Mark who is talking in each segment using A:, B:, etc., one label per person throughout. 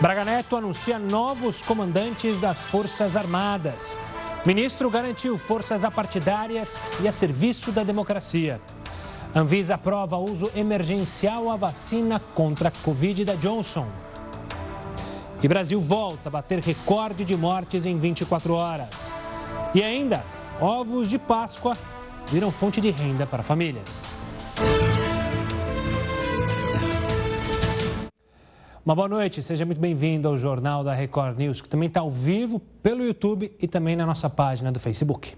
A: Braga Neto anuncia novos comandantes das Forças Armadas. Ministro garantiu forças apartidárias e a serviço da democracia. Anvisa aprova uso emergencial à vacina contra a Covid da Johnson. E Brasil volta a bater recorde de mortes em 24 horas. E ainda, ovos de Páscoa viram fonte de renda para famílias. Uma boa noite, seja muito bem-vindo ao Jornal da Record News, que também está ao vivo pelo YouTube e também na nossa página do Facebook.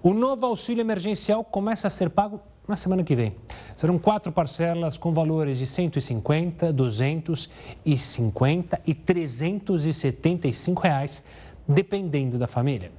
A: O novo auxílio emergencial começa a ser pago na semana que vem. Serão quatro parcelas com valores de 150, 250 e 375 reais, dependendo da família.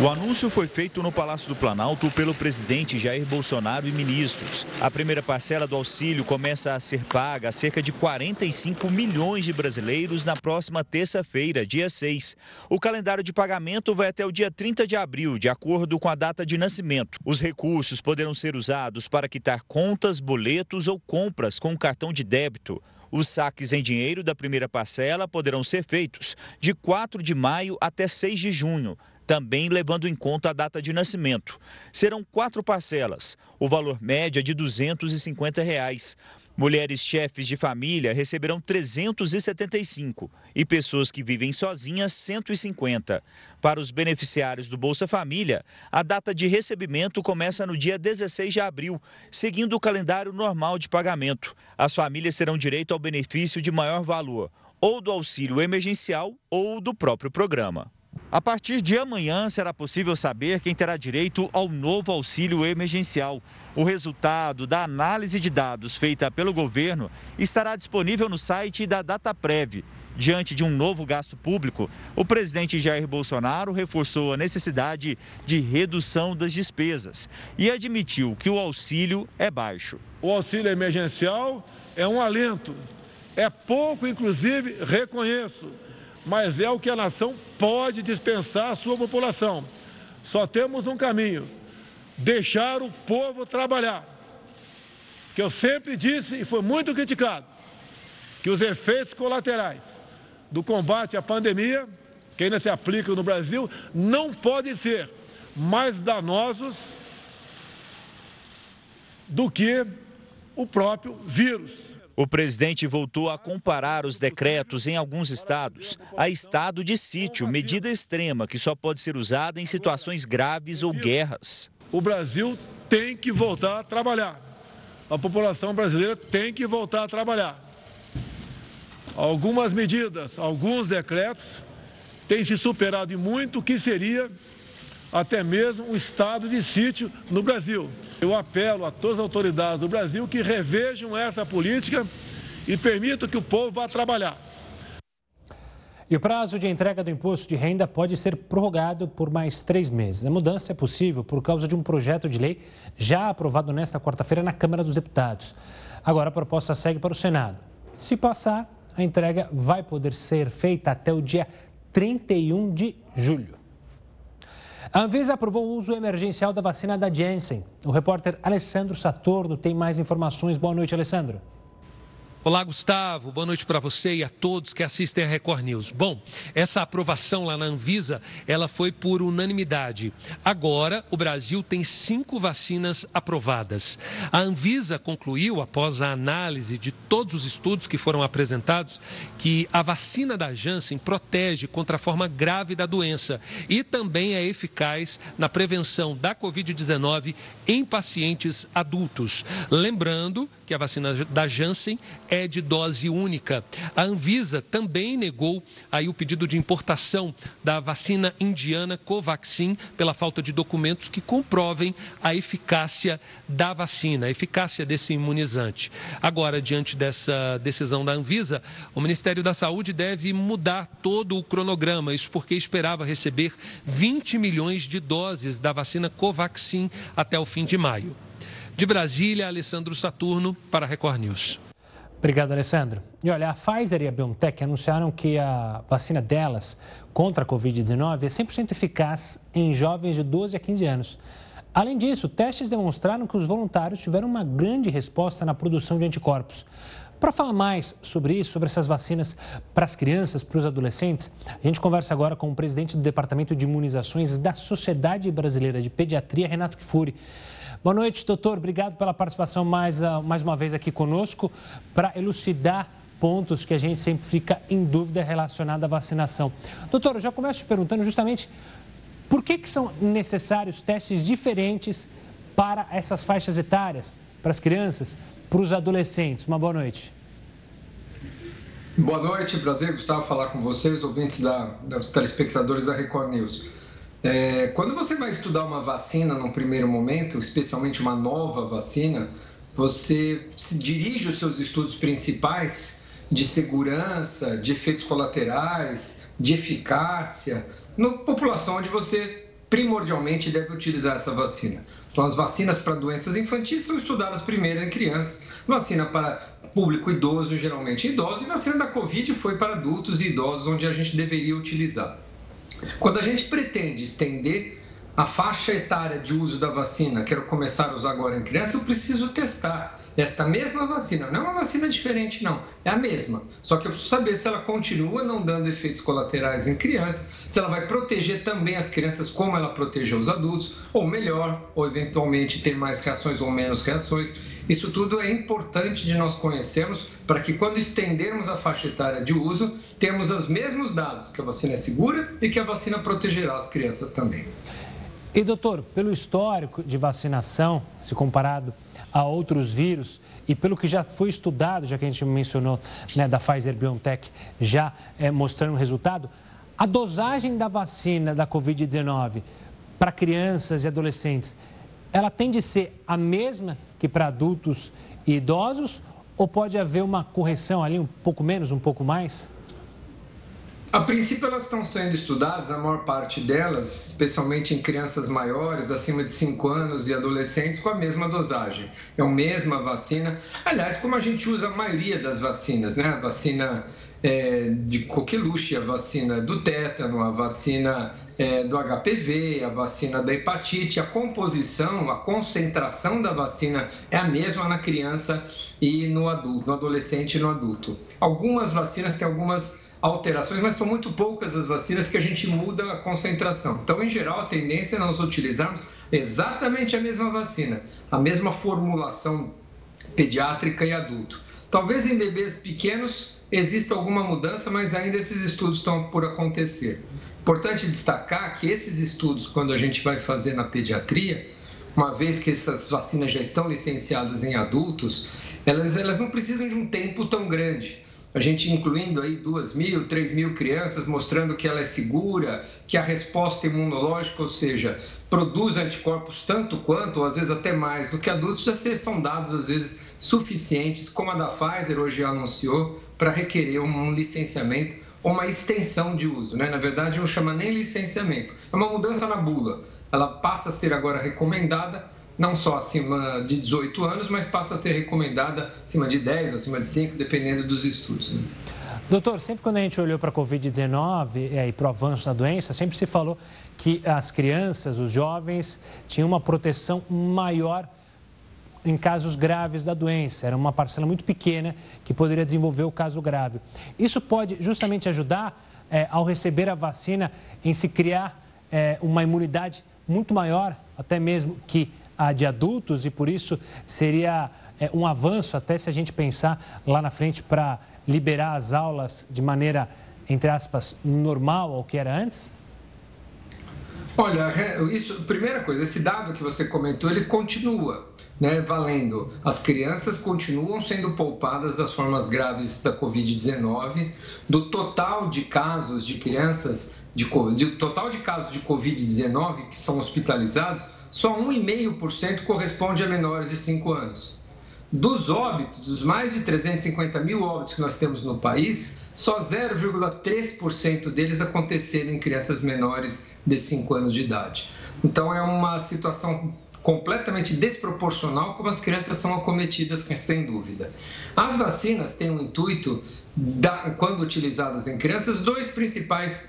B: O anúncio foi feito no Palácio do Planalto pelo presidente Jair Bolsonaro e ministros. A primeira parcela do auxílio começa a ser paga a cerca de 45 milhões de brasileiros na próxima terça-feira, dia 6. O calendário de pagamento vai até o dia 30 de abril, de acordo com a data de nascimento. Os recursos poderão ser usados para quitar contas, boletos ou compras com cartão de débito. Os saques em dinheiro da primeira parcela poderão ser feitos de 4 de maio até 6 de junho também levando em conta a data de nascimento. Serão quatro parcelas, o valor médio é de 250 reais. Mulheres chefes de família receberão 375 e pessoas que vivem sozinhas 150. Para os beneficiários do Bolsa Família, a data de recebimento começa no dia 16 de abril, seguindo o calendário normal de pagamento. As famílias terão direito ao benefício de maior valor, ou do auxílio emergencial ou do próprio programa. A partir de amanhã será possível saber quem terá direito ao novo auxílio emergencial. O resultado da análise de dados feita pelo governo estará disponível no site da Dataprev. Diante de um novo gasto público, o presidente Jair Bolsonaro reforçou a necessidade de redução das despesas e admitiu que o auxílio é baixo.
C: O auxílio emergencial é um alento. É pouco, inclusive, reconheço mas é o que a nação pode dispensar à sua população. Só temos um caminho: deixar o povo trabalhar. Que eu sempre disse e foi muito criticado, que os efeitos colaterais do combate à pandemia, que ainda se aplicam no Brasil, não podem ser mais danosos do que o próprio vírus.
B: O presidente voltou a comparar os decretos em alguns estados a estado de sítio, medida extrema que só pode ser usada em situações graves ou guerras.
C: O Brasil tem que voltar a trabalhar. A população brasileira tem que voltar a trabalhar. Algumas medidas, alguns decretos têm se superado em muito o que seria até mesmo um estado de sítio no Brasil. Eu apelo a todas as autoridades do Brasil que revejam essa política e permitam que o povo vá trabalhar.
A: E o prazo de entrega do imposto de renda pode ser prorrogado por mais três meses. A mudança é possível por causa de um projeto de lei já aprovado nesta quarta-feira na Câmara dos Deputados. Agora a proposta segue para o Senado. Se passar, a entrega vai poder ser feita até o dia 31 de julho. A Anvisa aprovou o uso emergencial da vacina da Janssen. O repórter Alessandro Satorno tem mais informações. Boa noite, Alessandro.
D: Olá, Gustavo. Boa noite para você e a todos que assistem a Record News. Bom, essa aprovação lá na Anvisa, ela foi por unanimidade. Agora, o Brasil tem cinco vacinas aprovadas. A Anvisa concluiu, após a análise de todos os estudos que foram apresentados, que a vacina da Janssen protege contra a forma grave da doença e também é eficaz na prevenção da Covid-19 em pacientes adultos. Lembrando que a vacina da Janssen é de dose única. A Anvisa também negou aí o pedido de importação da vacina indiana Covaxin pela falta de documentos que comprovem a eficácia da vacina, a eficácia desse imunizante. Agora, diante dessa decisão da Anvisa, o Ministério da Saúde deve mudar todo o cronograma, isso porque esperava receber 20 milhões de doses da vacina Covaxin até o fim de maio. De Brasília, Alessandro Saturno para a Record News.
A: Obrigado, Alessandro. E olha, a Pfizer e a BioNTech anunciaram que a vacina delas contra a Covid-19 é 100% eficaz em jovens de 12 a 15 anos. Além disso, testes demonstraram que os voluntários tiveram uma grande resposta na produção de anticorpos. Para falar mais sobre isso, sobre essas vacinas para as crianças, para os adolescentes, a gente conversa agora com o presidente do Departamento de Imunizações da Sociedade Brasileira de Pediatria, Renato Kifuri. Boa noite, doutor. Obrigado pela participação mais, ah, mais uma vez aqui conosco para elucidar pontos que a gente sempre fica em dúvida relacionada à vacinação. Doutor, eu já começo te perguntando justamente por que, que são necessários testes diferentes para essas faixas etárias, para as crianças, para os adolescentes. Uma boa noite.
E: Boa noite, prazer, Gustavo, falar com vocês, ouvintes da, dos telespectadores da Record News. É, quando você vai estudar uma vacina num primeiro momento, especialmente uma nova vacina, você dirige os seus estudos principais de segurança, de efeitos colaterais, de eficácia, na população onde você primordialmente deve utilizar essa vacina. Então, as vacinas para doenças infantis são estudadas primeiro em crianças, vacina para público idoso, geralmente idosos, e vacina da Covid foi para adultos e idosos, onde a gente deveria utilizar. Quando a gente pretende estender a faixa etária de uso da vacina, quero começar a usar agora em criança, eu preciso testar esta mesma vacina. Não é uma vacina diferente, não. É a mesma. Só que eu preciso saber se ela continua não dando efeitos colaterais em crianças, se ela vai proteger também as crianças como ela protegeu os adultos, ou melhor, ou eventualmente ter mais reações ou menos reações. Isso tudo é importante de nós conhecermos para que quando estendermos a faixa etária de uso, temos os mesmos dados, que a vacina é segura e que a vacina protegerá as crianças também.
A: E doutor, pelo histórico de vacinação, se comparado a outros vírus e pelo que já foi estudado, já que a gente mencionou né, da Pfizer BioNTech já é, mostrando o resultado, a dosagem da vacina da Covid-19 para crianças e adolescentes, ela tem de ser a mesma que para adultos e idosos ou pode haver uma correção ali, um pouco menos, um pouco mais?
E: A princípio, elas estão sendo estudadas, a maior parte delas, especialmente em crianças maiores, acima de 5 anos e adolescentes, com a mesma dosagem. É a mesma vacina. Aliás, como a gente usa a maioria das vacinas, né? A vacina é, de coqueluche, a vacina do tétano, a vacina é, do HPV, a vacina da hepatite, a composição, a concentração da vacina é a mesma na criança e no adulto, no adolescente e no adulto. Algumas vacinas têm algumas alterações, mas são muito poucas as vacinas que a gente muda a concentração. Então, em geral, a tendência é nós utilizarmos exatamente a mesma vacina, a mesma formulação pediátrica e adulto. Talvez em bebês pequenos exista alguma mudança, mas ainda esses estudos estão por acontecer. Importante destacar que esses estudos, quando a gente vai fazer na pediatria, uma vez que essas vacinas já estão licenciadas em adultos, elas, elas não precisam de um tempo tão grande a gente incluindo aí duas mil, três mil crianças, mostrando que ela é segura, que a resposta imunológica, ou seja, produz anticorpos tanto quanto, ou às vezes até mais do que adultos, já são dados às vezes suficientes, como a da Pfizer hoje anunciou, para requerer um licenciamento ou uma extensão de uso. Né? Na verdade, não chama nem licenciamento, é uma mudança na bula. Ela passa a ser agora recomendada não só acima de 18 anos, mas passa a ser recomendada acima de 10 ou acima de 5, dependendo dos estudos. Né?
A: Doutor, sempre quando a gente olhou para a Covid-19 é, e para o avanço da doença, sempre se falou que as crianças, os jovens, tinham uma proteção maior em casos graves da doença. Era uma parcela muito pequena que poderia desenvolver o caso grave. Isso pode justamente ajudar, é, ao receber a vacina, em se criar é, uma imunidade muito maior, até mesmo que a de adultos e por isso seria é, um avanço até se a gente pensar lá na frente para liberar as aulas de maneira, entre aspas, normal ao que era antes?
E: Olha, isso, primeira coisa, esse dado que você comentou, ele continua né, valendo. As crianças continuam sendo poupadas das formas graves da Covid-19. Do total de casos de crianças, de, de total de casos de Covid-19 que são hospitalizados, só 1,5% corresponde a menores de 5 anos. Dos óbitos, dos mais de 350 mil óbitos que nós temos no país, só 0,3% deles aconteceram em crianças menores de 5 anos de idade. Então é uma situação completamente desproporcional como as crianças são acometidas, sem dúvida. As vacinas têm o um intuito, quando utilizadas em crianças, dois principais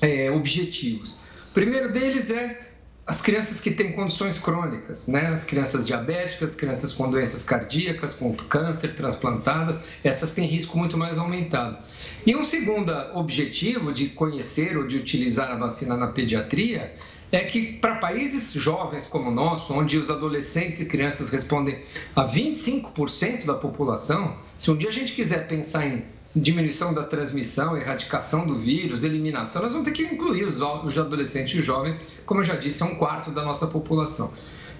E: é, objetivos. O primeiro deles é as crianças que têm condições crônicas, né? As crianças diabéticas, crianças com doenças cardíacas, com câncer, transplantadas, essas têm risco muito mais aumentado. E um segundo objetivo de conhecer ou de utilizar a vacina na pediatria é que para países jovens como o nosso, onde os adolescentes e crianças respondem a 25% da população, se um dia a gente quiser pensar em diminuição da transmissão, erradicação do vírus, eliminação, nós vamos ter que incluir os, os adolescentes e jovens, como eu já disse, é um quarto da nossa população.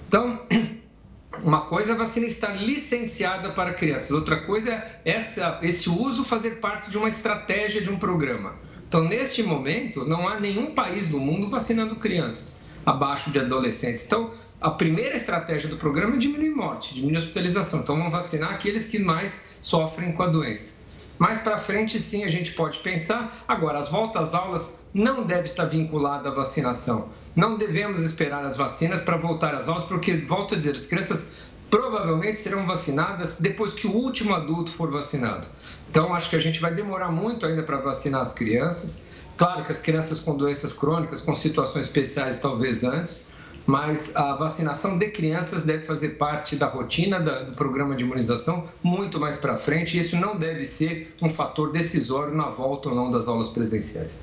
E: Então, uma coisa é a vacina estar licenciada para crianças, outra coisa é essa, esse uso fazer parte de uma estratégia de um programa. Então, neste momento, não há nenhum país do mundo vacinando crianças abaixo de adolescentes. Então, a primeira estratégia do programa é diminuir morte, diminuir hospitalização. Então, vamos vacinar aqueles que mais sofrem com a doença. Mais para frente, sim, a gente pode pensar. Agora, as voltas às aulas não deve estar vinculada à vacinação. Não devemos esperar as vacinas para voltar às aulas, porque, volto a dizer, as crianças provavelmente serão vacinadas depois que o último adulto for vacinado. Então, acho que a gente vai demorar muito ainda para vacinar as crianças. Claro que as crianças com doenças crônicas, com situações especiais, talvez antes, mas a vacinação de crianças deve fazer parte da rotina do programa de imunização muito mais para frente. Isso não deve ser um fator decisório na volta ou não das aulas presenciais.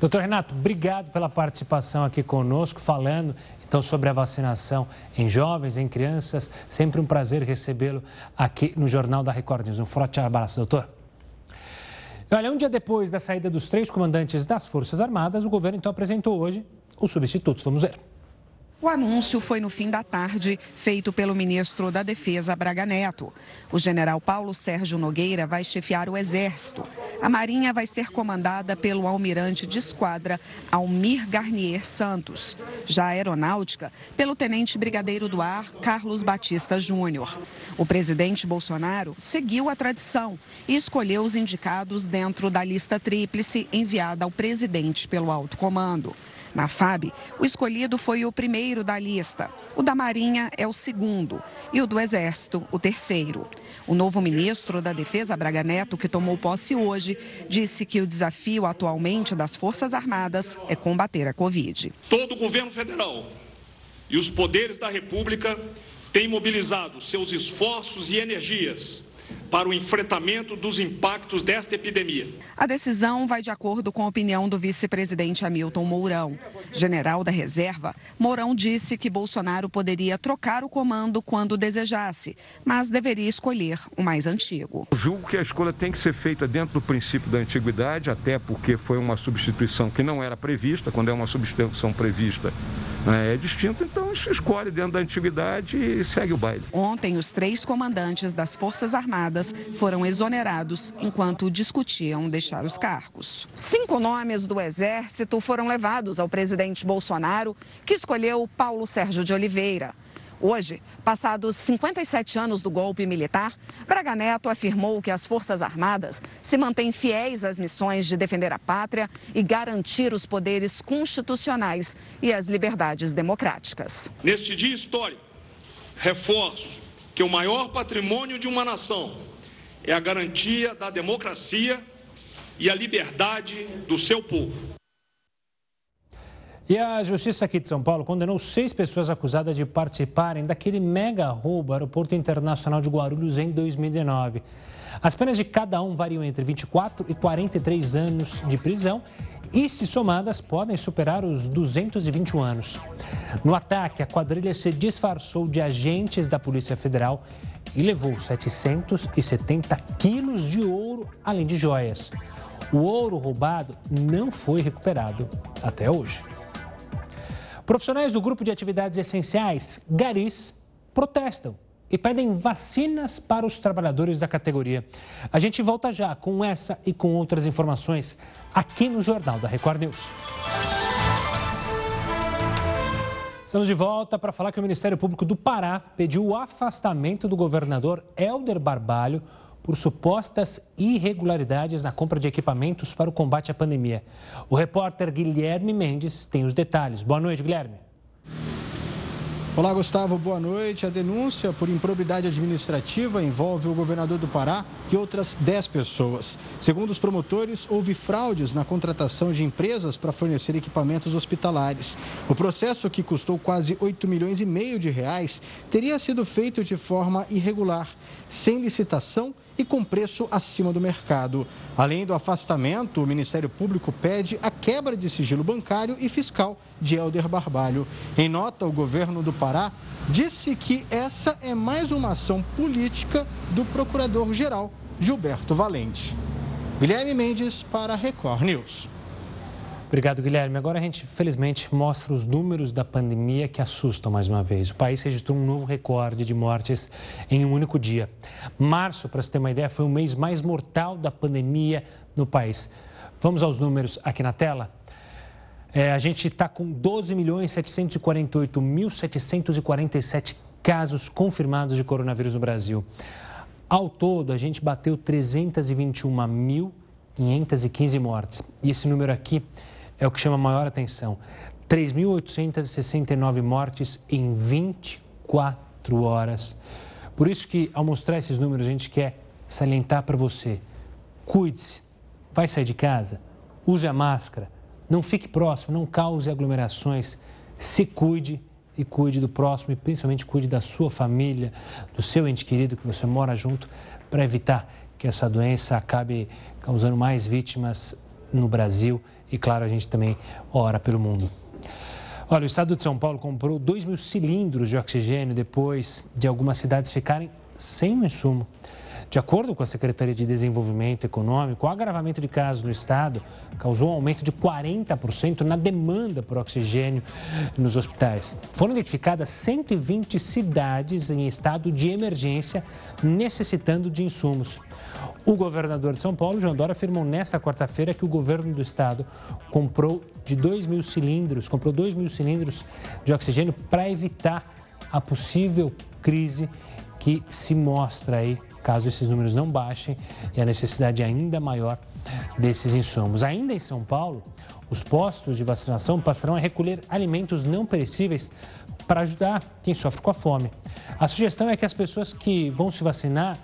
A: Doutor Renato, obrigado pela participação aqui conosco, falando então sobre a vacinação em jovens, em crianças. Sempre um prazer recebê-lo aqui no Jornal da Record News. Um forte abraço, doutor. Olha, um dia depois da saída dos três comandantes das Forças Armadas, o governo então apresentou hoje os substitutos. Vamos ver.
F: O anúncio foi no fim da tarde, feito pelo ministro da Defesa, Braga Neto. O general Paulo Sérgio Nogueira vai chefiar o Exército. A Marinha vai ser comandada pelo almirante de esquadra Almir Garnier Santos. Já a Aeronáutica, pelo tenente brigadeiro do ar Carlos Batista Júnior. O presidente Bolsonaro seguiu a tradição e escolheu os indicados dentro da lista tríplice enviada ao presidente pelo alto comando. Na FAB, o escolhido foi o primeiro da lista. O da Marinha é o segundo e o do Exército, o terceiro. O novo ministro da Defesa, Braga Neto, que tomou posse hoje, disse que o desafio atualmente das Forças Armadas é combater a Covid.
G: Todo o governo federal e os poderes da República têm mobilizado seus esforços e energias para o enfrentamento dos impactos desta epidemia.
F: A decisão vai de acordo com a opinião do vice-presidente Hamilton Mourão. General da reserva, Mourão disse que Bolsonaro poderia trocar o comando quando desejasse, mas deveria escolher o mais antigo.
H: Eu julgo que a escolha tem que ser feita dentro do princípio da antiguidade, até porque foi uma substituição que não era prevista. Quando é uma substituição prevista, né, é distinto, então escolhe dentro da antiguidade e segue o baile.
F: Ontem, os três comandantes das Forças Armadas foram exonerados enquanto discutiam deixar os cargos. Cinco nomes do Exército foram levados ao presidente Bolsonaro, que escolheu Paulo Sérgio de Oliveira. Hoje, passados 57 anos do golpe militar, Braga Neto afirmou que as Forças Armadas se mantêm fiéis às missões de defender a pátria e garantir os poderes constitucionais e as liberdades democráticas.
G: Neste dia histórico, reforço que o maior patrimônio de uma nação é a garantia da democracia e a liberdade do seu povo.
A: E a Justiça aqui de São Paulo condenou seis pessoas acusadas de participarem daquele mega roubo ao Aeroporto Internacional de Guarulhos em 2019. As penas de cada um variam entre 24 e 43 anos de prisão e, se somadas, podem superar os 221 anos. No ataque, a quadrilha se disfarçou de agentes da Polícia Federal e levou 770 quilos de ouro, além de joias. O ouro roubado não foi recuperado até hoje. Profissionais do grupo de atividades essenciais, Garis, protestam e pedem vacinas para os trabalhadores da categoria. A gente volta já com essa e com outras informações aqui no Jornal da Record News. Estamos de volta para falar que o Ministério Público do Pará pediu o afastamento do governador Helder Barbalho por supostas irregularidades na compra de equipamentos para o combate à pandemia. O repórter Guilherme Mendes tem os detalhes. Boa noite, Guilherme.
I: Olá, Gustavo, boa noite. A denúncia por improbidade administrativa envolve o governador do Pará e outras 10 pessoas. Segundo os promotores, houve fraudes na contratação de empresas para fornecer equipamentos hospitalares. O processo, que custou quase 8 milhões e meio de reais, teria sido feito de forma irregular, sem licitação e com preço acima do mercado. Além do afastamento, o Ministério Público pede a quebra de sigilo bancário e fiscal de Helder Barbalho. Em nota, o governo do Pará disse que essa é mais uma ação política do procurador-geral Gilberto Valente. Guilherme Mendes para Record News.
A: Obrigado, Guilherme. Agora a gente, felizmente, mostra os números da pandemia que assustam mais uma vez. O país registrou um novo recorde de mortes em um único dia. Março, para você ter uma ideia, foi o mês mais mortal da pandemia no país. Vamos aos números aqui na tela? É, a gente está com 12.748.747 casos confirmados de coronavírus no Brasil. Ao todo, a gente bateu 321.515 mortes. E esse número aqui é o que chama maior atenção. 3.869 mortes em 24 horas. Por isso que, ao mostrar esses números, a gente quer salientar para você. Cuide-se. Vai sair de casa? Use a máscara. Não fique próximo, não cause aglomerações. Se cuide e cuide do próximo e principalmente cuide da sua família, do seu ente querido que você mora junto, para evitar que essa doença acabe causando mais vítimas no Brasil e, claro, a gente também ora pelo mundo. Olha, o estado de São Paulo comprou 2 mil cilindros de oxigênio depois de algumas cidades ficarem sem o insumo. De acordo com a Secretaria de Desenvolvimento Econômico, o agravamento de casos no estado causou um aumento de 40% na demanda por oxigênio nos hospitais. Foram identificadas 120 cidades em estado de emergência necessitando de insumos. O governador de São Paulo, João Dória, afirmou nesta quarta-feira que o governo do estado comprou de 2 mil cilindros, comprou 2 mil cilindros de oxigênio para evitar a possível crise que se mostra aí caso esses números não baixem e a necessidade ainda maior desses insumos. Ainda em São Paulo, os postos de vacinação passarão a recolher alimentos não perecíveis para ajudar quem sofre com a fome. A sugestão é que as pessoas que vão se vacinar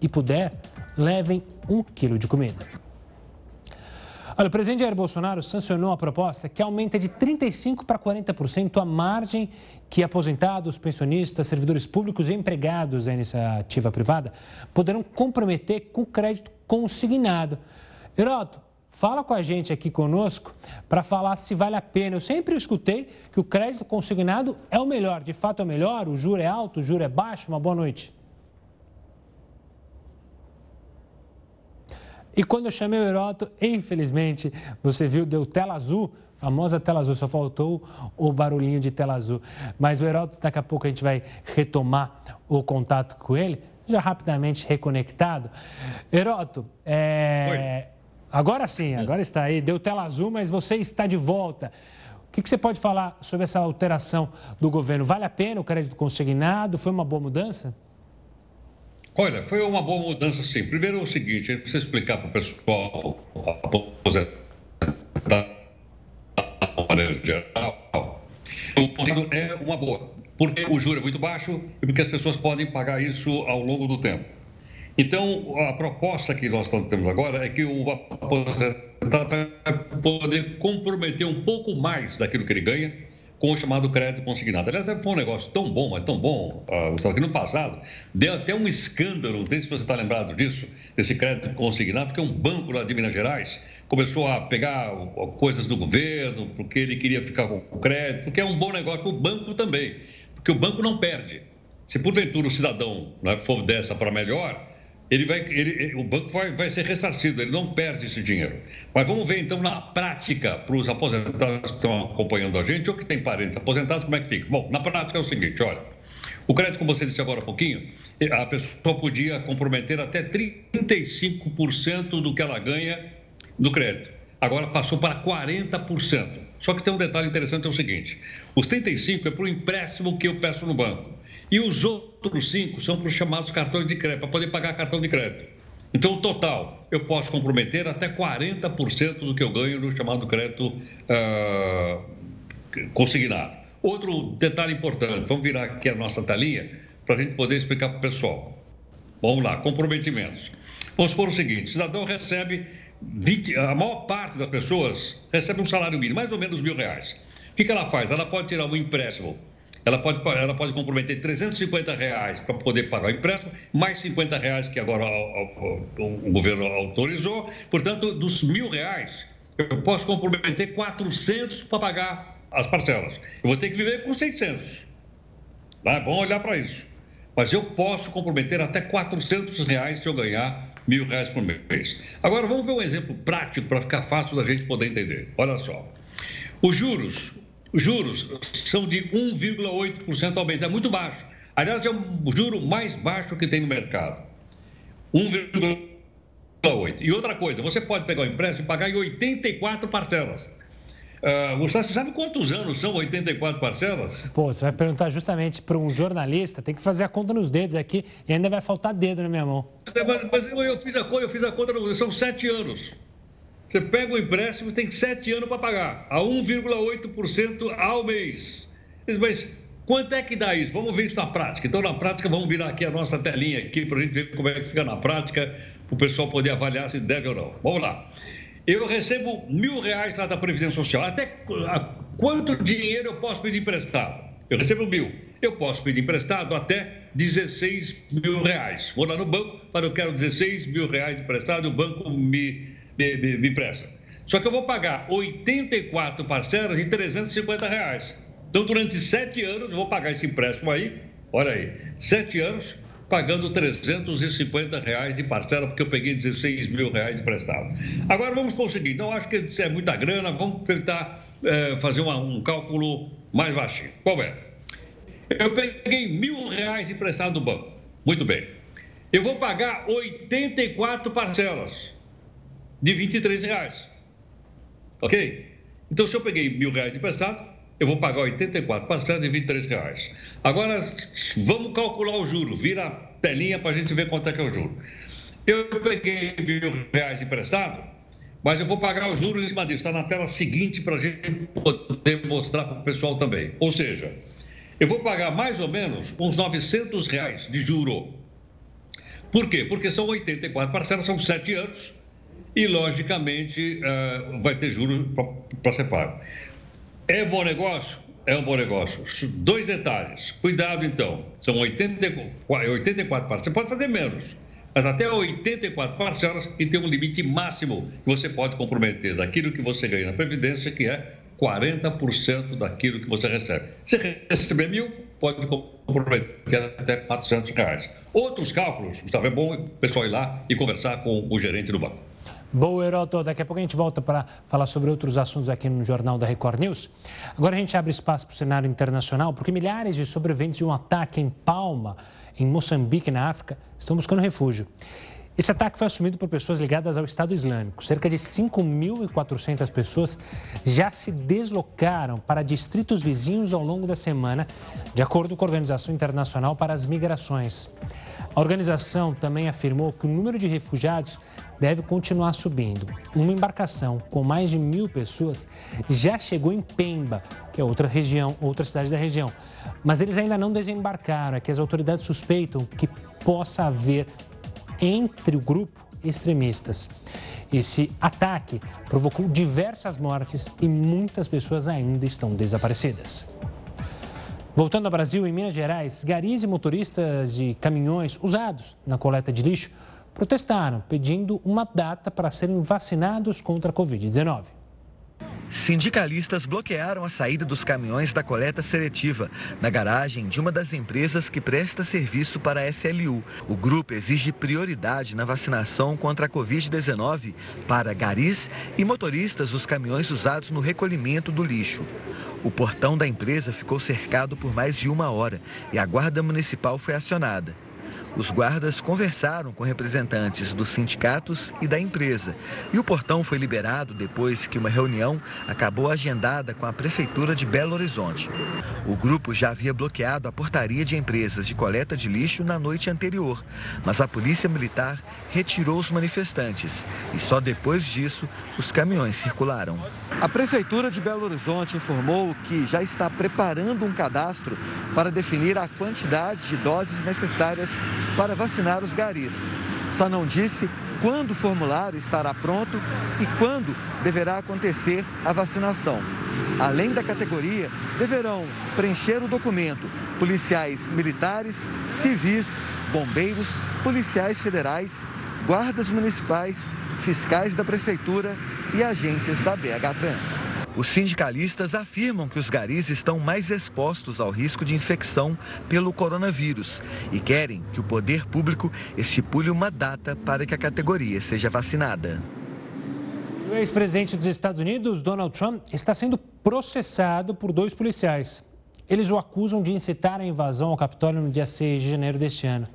A: e puder levem um quilo de comida. Olha, o presidente Jair Bolsonaro sancionou a proposta que aumenta de 35% para 40% a margem que aposentados, pensionistas, servidores públicos e empregados da iniciativa privada poderão comprometer com crédito consignado. Heroto, fala com a gente aqui conosco para falar se vale a pena. Eu sempre escutei que o crédito consignado é o melhor. De fato é o melhor? O juro é alto, o juro é baixo? Uma boa noite. E quando eu chamei o Heroto, infelizmente, você viu, deu tela azul, famosa tela azul, só faltou o barulhinho de tela azul. Mas o Heroto, daqui a pouco a gente vai retomar o contato com ele, já rapidamente reconectado. Heroto, é... agora sim, agora está aí, deu tela azul, mas você está de volta. O que, que você pode falar sobre essa alteração do governo? Vale a pena o crédito consignado? Foi uma boa mudança?
J: Olha, foi uma boa mudança, sim. Primeiro é o seguinte, a gente precisa explicar para o pessoal geral. O é uma boa, porque o juro é muito baixo e porque as pessoas podem pagar isso ao longo do tempo. Então, a proposta que nós temos agora é que o aposentado vai poder comprometer um pouco mais daquilo que ele ganha com o chamado crédito consignado. Aliás, foi um negócio tão bom, mas tão bom, uh, Gustavo, que no passado deu até um escândalo, não sei se você está lembrado disso, desse crédito consignado, porque um banco lá de Minas Gerais começou a pegar coisas do governo, porque ele queria ficar com o crédito, porque é um bom negócio para o banco também, porque o banco não perde. Se porventura o cidadão né, for dessa para melhor, ele vai, ele, o banco vai, vai ser ressarcido, ele não perde esse dinheiro. Mas vamos ver então na prática, para os aposentados que estão acompanhando a gente ou que têm parentes aposentados, como é que fica? Bom, na prática é o seguinte: olha, o crédito, como você disse agora há pouquinho, a pessoa podia comprometer até 35% do que ela ganha no crédito. Agora passou para 40%. Só que tem um detalhe interessante: é o seguinte: os 35% é para o empréstimo que eu peço no banco. E os outros cinco são para os chamados cartões de crédito, para poder pagar cartão de crédito. Então, o total, eu posso comprometer até 40% do que eu ganho no chamado crédito uh, consignado. Outro detalhe importante, vamos virar aqui a nossa telinha para a gente poder explicar para o pessoal. Vamos lá, comprometimentos. Vamos supor o seguinte: o cidadão recebe 20, a maior parte das pessoas recebe um salário mínimo, mais ou menos mil reais. O que ela faz? Ela pode tirar um empréstimo ela pode, ela pode comprometer 350 reais para poder pagar o empréstimo, mais 50 reais que agora o, governo autorizou. Portanto, dos mil reais, eu posso comprometer 400 para pagar as parcelas. Eu vou ter que viver com 600. Tá? É bom olhar para isso. Mas eu posso comprometer até 400 reais se eu ganhar mil reais por mês. Agora, vamos ver um exemplo prático para ficar fácil da gente poder entender. Olha só. Os juros, os juros são de 1,8% ao mês, é muito baixo. Aliás, é o juro mais baixo que tem no mercado. 1,8%. E outra coisa, você pode pegar o empréstimo e pagar em 84 parcelas. Uh, Gustavo, você sabe quantos anos são 84 parcelas?
A: Pô, você vai perguntar justamente para um jornalista, tem que fazer a conta nos dedos aqui e ainda vai faltar dedo na minha mão.
J: Mas, mas eu, eu, fiz a conta, eu fiz a conta, são sete anos. Você pega o empréstimo e tem sete anos para pagar, a 1,8% ao mês. Mas quanto é que dá isso? Vamos ver isso na prática. Então, na prática, vamos virar aqui a nossa telinha aqui para a gente ver como é que fica na prática, para o pessoal poder avaliar se deve ou não. Vamos lá. Eu recebo mil reais lá da Previdência Social. Até quanto dinheiro eu posso pedir emprestado? Eu recebo mil. Eu posso pedir emprestado até 16 mil reais. Vou lá no banco, para eu quero 16 mil reais emprestado, o banco me me, presta. Só que eu vou pagar 84 parcelas de 350 reais. Então, durante sete anos, eu vou pagar esse empréstimo aí, olha aí, sete anos, pagando 350 reais de parcela, porque eu peguei 16 mil reais emprestado. Agora, vamos conseguir. Não acho que isso é muita grana, vamos tentar é, fazer uma, um cálculo mais baixinho. Qual é? Eu peguei mil reais emprestado do banco. Muito bem. Eu vou pagar 84 parcelas de 23 reais. Ok? Então, se eu peguei mil reais de emprestado, eu vou pagar 84 parcelas de 23 reais. Agora, vamos calcular o juro. Vira a telinha para a gente ver quanto é que é o juro. Eu peguei mil reais emprestado, mas eu vou pagar o juro em cima disso. Está na tela seguinte para a gente poder mostrar para o pessoal também. Ou seja, eu vou pagar mais ou menos uns 900 reais de juro. Por quê? Porque são 84 parcelas, são 7 anos e, logicamente, uh, vai ter juros para ser pago. É bom negócio? É um bom negócio. Dois detalhes. Cuidado, então. São 84, 84 parcelas. Você pode fazer menos, mas até 84 parcelas e tem um limite máximo que você pode comprometer daquilo que você ganha na Previdência, que é 40% daquilo que você recebe. Se receber mil, pode comprometer até 400 reais. Outros cálculos, Gustavo, é bom o pessoal ir lá e conversar com o gerente do banco.
A: Boa, Heroto. Daqui a pouco a gente volta para falar sobre outros assuntos aqui no Jornal da Record News. Agora a gente abre espaço para o cenário internacional, porque milhares de sobreviventes de um ataque em Palma, em Moçambique, na África, estão buscando refúgio. Esse ataque foi assumido por pessoas ligadas ao Estado Islâmico. Cerca de 5.400 pessoas já se deslocaram para distritos vizinhos ao longo da semana, de acordo com a Organização Internacional para as Migrações. A organização também afirmou que o número de refugiados deve continuar subindo. Uma embarcação com mais de mil pessoas já chegou em Pemba, que é outra região, outra cidade da região. Mas eles ainda não desembarcaram, é que as autoridades suspeitam que possa haver entre o grupo extremistas. Esse ataque provocou diversas mortes e muitas pessoas ainda estão desaparecidas. Voltando ao Brasil, em Minas Gerais, garis e motoristas de caminhões usados na coleta de lixo protestaram, pedindo uma data para serem vacinados contra a Covid-19.
K: Sindicalistas bloquearam a saída dos caminhões da coleta seletiva na garagem de uma das empresas que presta serviço para a SLU. O grupo exige prioridade na vacinação contra a Covid-19 para garis e motoristas dos caminhões usados no recolhimento do lixo. O portão da empresa ficou cercado por mais de uma hora e a Guarda Municipal foi acionada. Os guardas conversaram com representantes dos sindicatos e da empresa. E o portão foi liberado depois que uma reunião acabou agendada com a Prefeitura de Belo Horizonte. O grupo já havia bloqueado a portaria de empresas de coleta de lixo na noite anterior, mas a Polícia Militar retirou os manifestantes e só depois disso os caminhões circularam.
I: A Prefeitura de Belo Horizonte informou que já está preparando um cadastro para definir a quantidade de doses necessárias para vacinar os garis. Só não disse quando o formulário estará pronto e quando deverá acontecer a vacinação. Além da categoria, deverão preencher o documento policiais militares, civis, bombeiros, policiais federais, guardas municipais, fiscais da prefeitura e agentes da BH Trans.
K: Os sindicalistas afirmam que os garis estão mais expostos ao risco de infecção pelo coronavírus e querem que o poder público estipule uma data para que a categoria seja vacinada.
A: O ex-presidente dos Estados Unidos, Donald Trump, está sendo processado por dois policiais. Eles o acusam de incitar a invasão ao Capitólio no dia 6 de janeiro deste ano.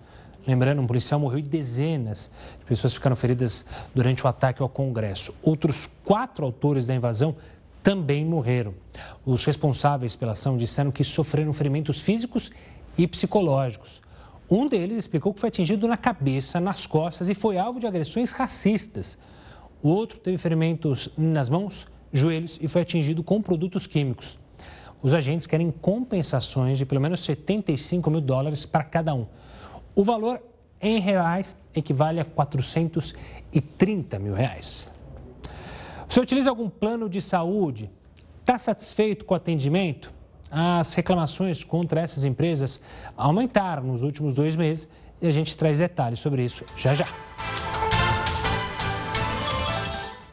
A: Lembrando, um policial morreu e dezenas de pessoas ficaram feridas durante o ataque ao Congresso. Outros quatro autores da invasão também morreram. Os responsáveis pela ação disseram que sofreram ferimentos físicos e psicológicos. Um deles explicou que foi atingido na cabeça, nas costas e foi alvo de agressões racistas. O outro teve ferimentos nas mãos, joelhos e foi atingido com produtos químicos. Os agentes querem compensações de pelo menos 75 mil dólares para cada um. O valor em reais equivale a 430 mil reais. Você utiliza algum plano de saúde? Está satisfeito com o atendimento? As reclamações contra essas empresas aumentaram nos últimos dois meses e a gente traz detalhes sobre isso já já.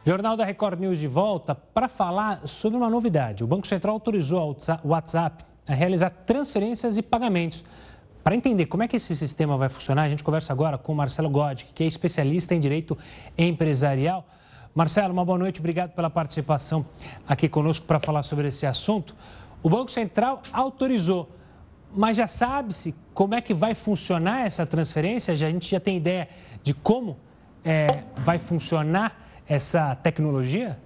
A: Jornal da Record News de volta para falar sobre uma novidade. O Banco Central autorizou o WhatsApp a realizar transferências e pagamentos. Para entender como é que esse sistema vai funcionar, a gente conversa agora com o Marcelo Godic, que é especialista em direito empresarial. Marcelo, uma boa noite, obrigado pela participação aqui conosco para falar sobre esse assunto. O Banco Central autorizou, mas já sabe-se como é que vai funcionar essa transferência? Já, a gente já tem ideia de como é, vai funcionar essa tecnologia?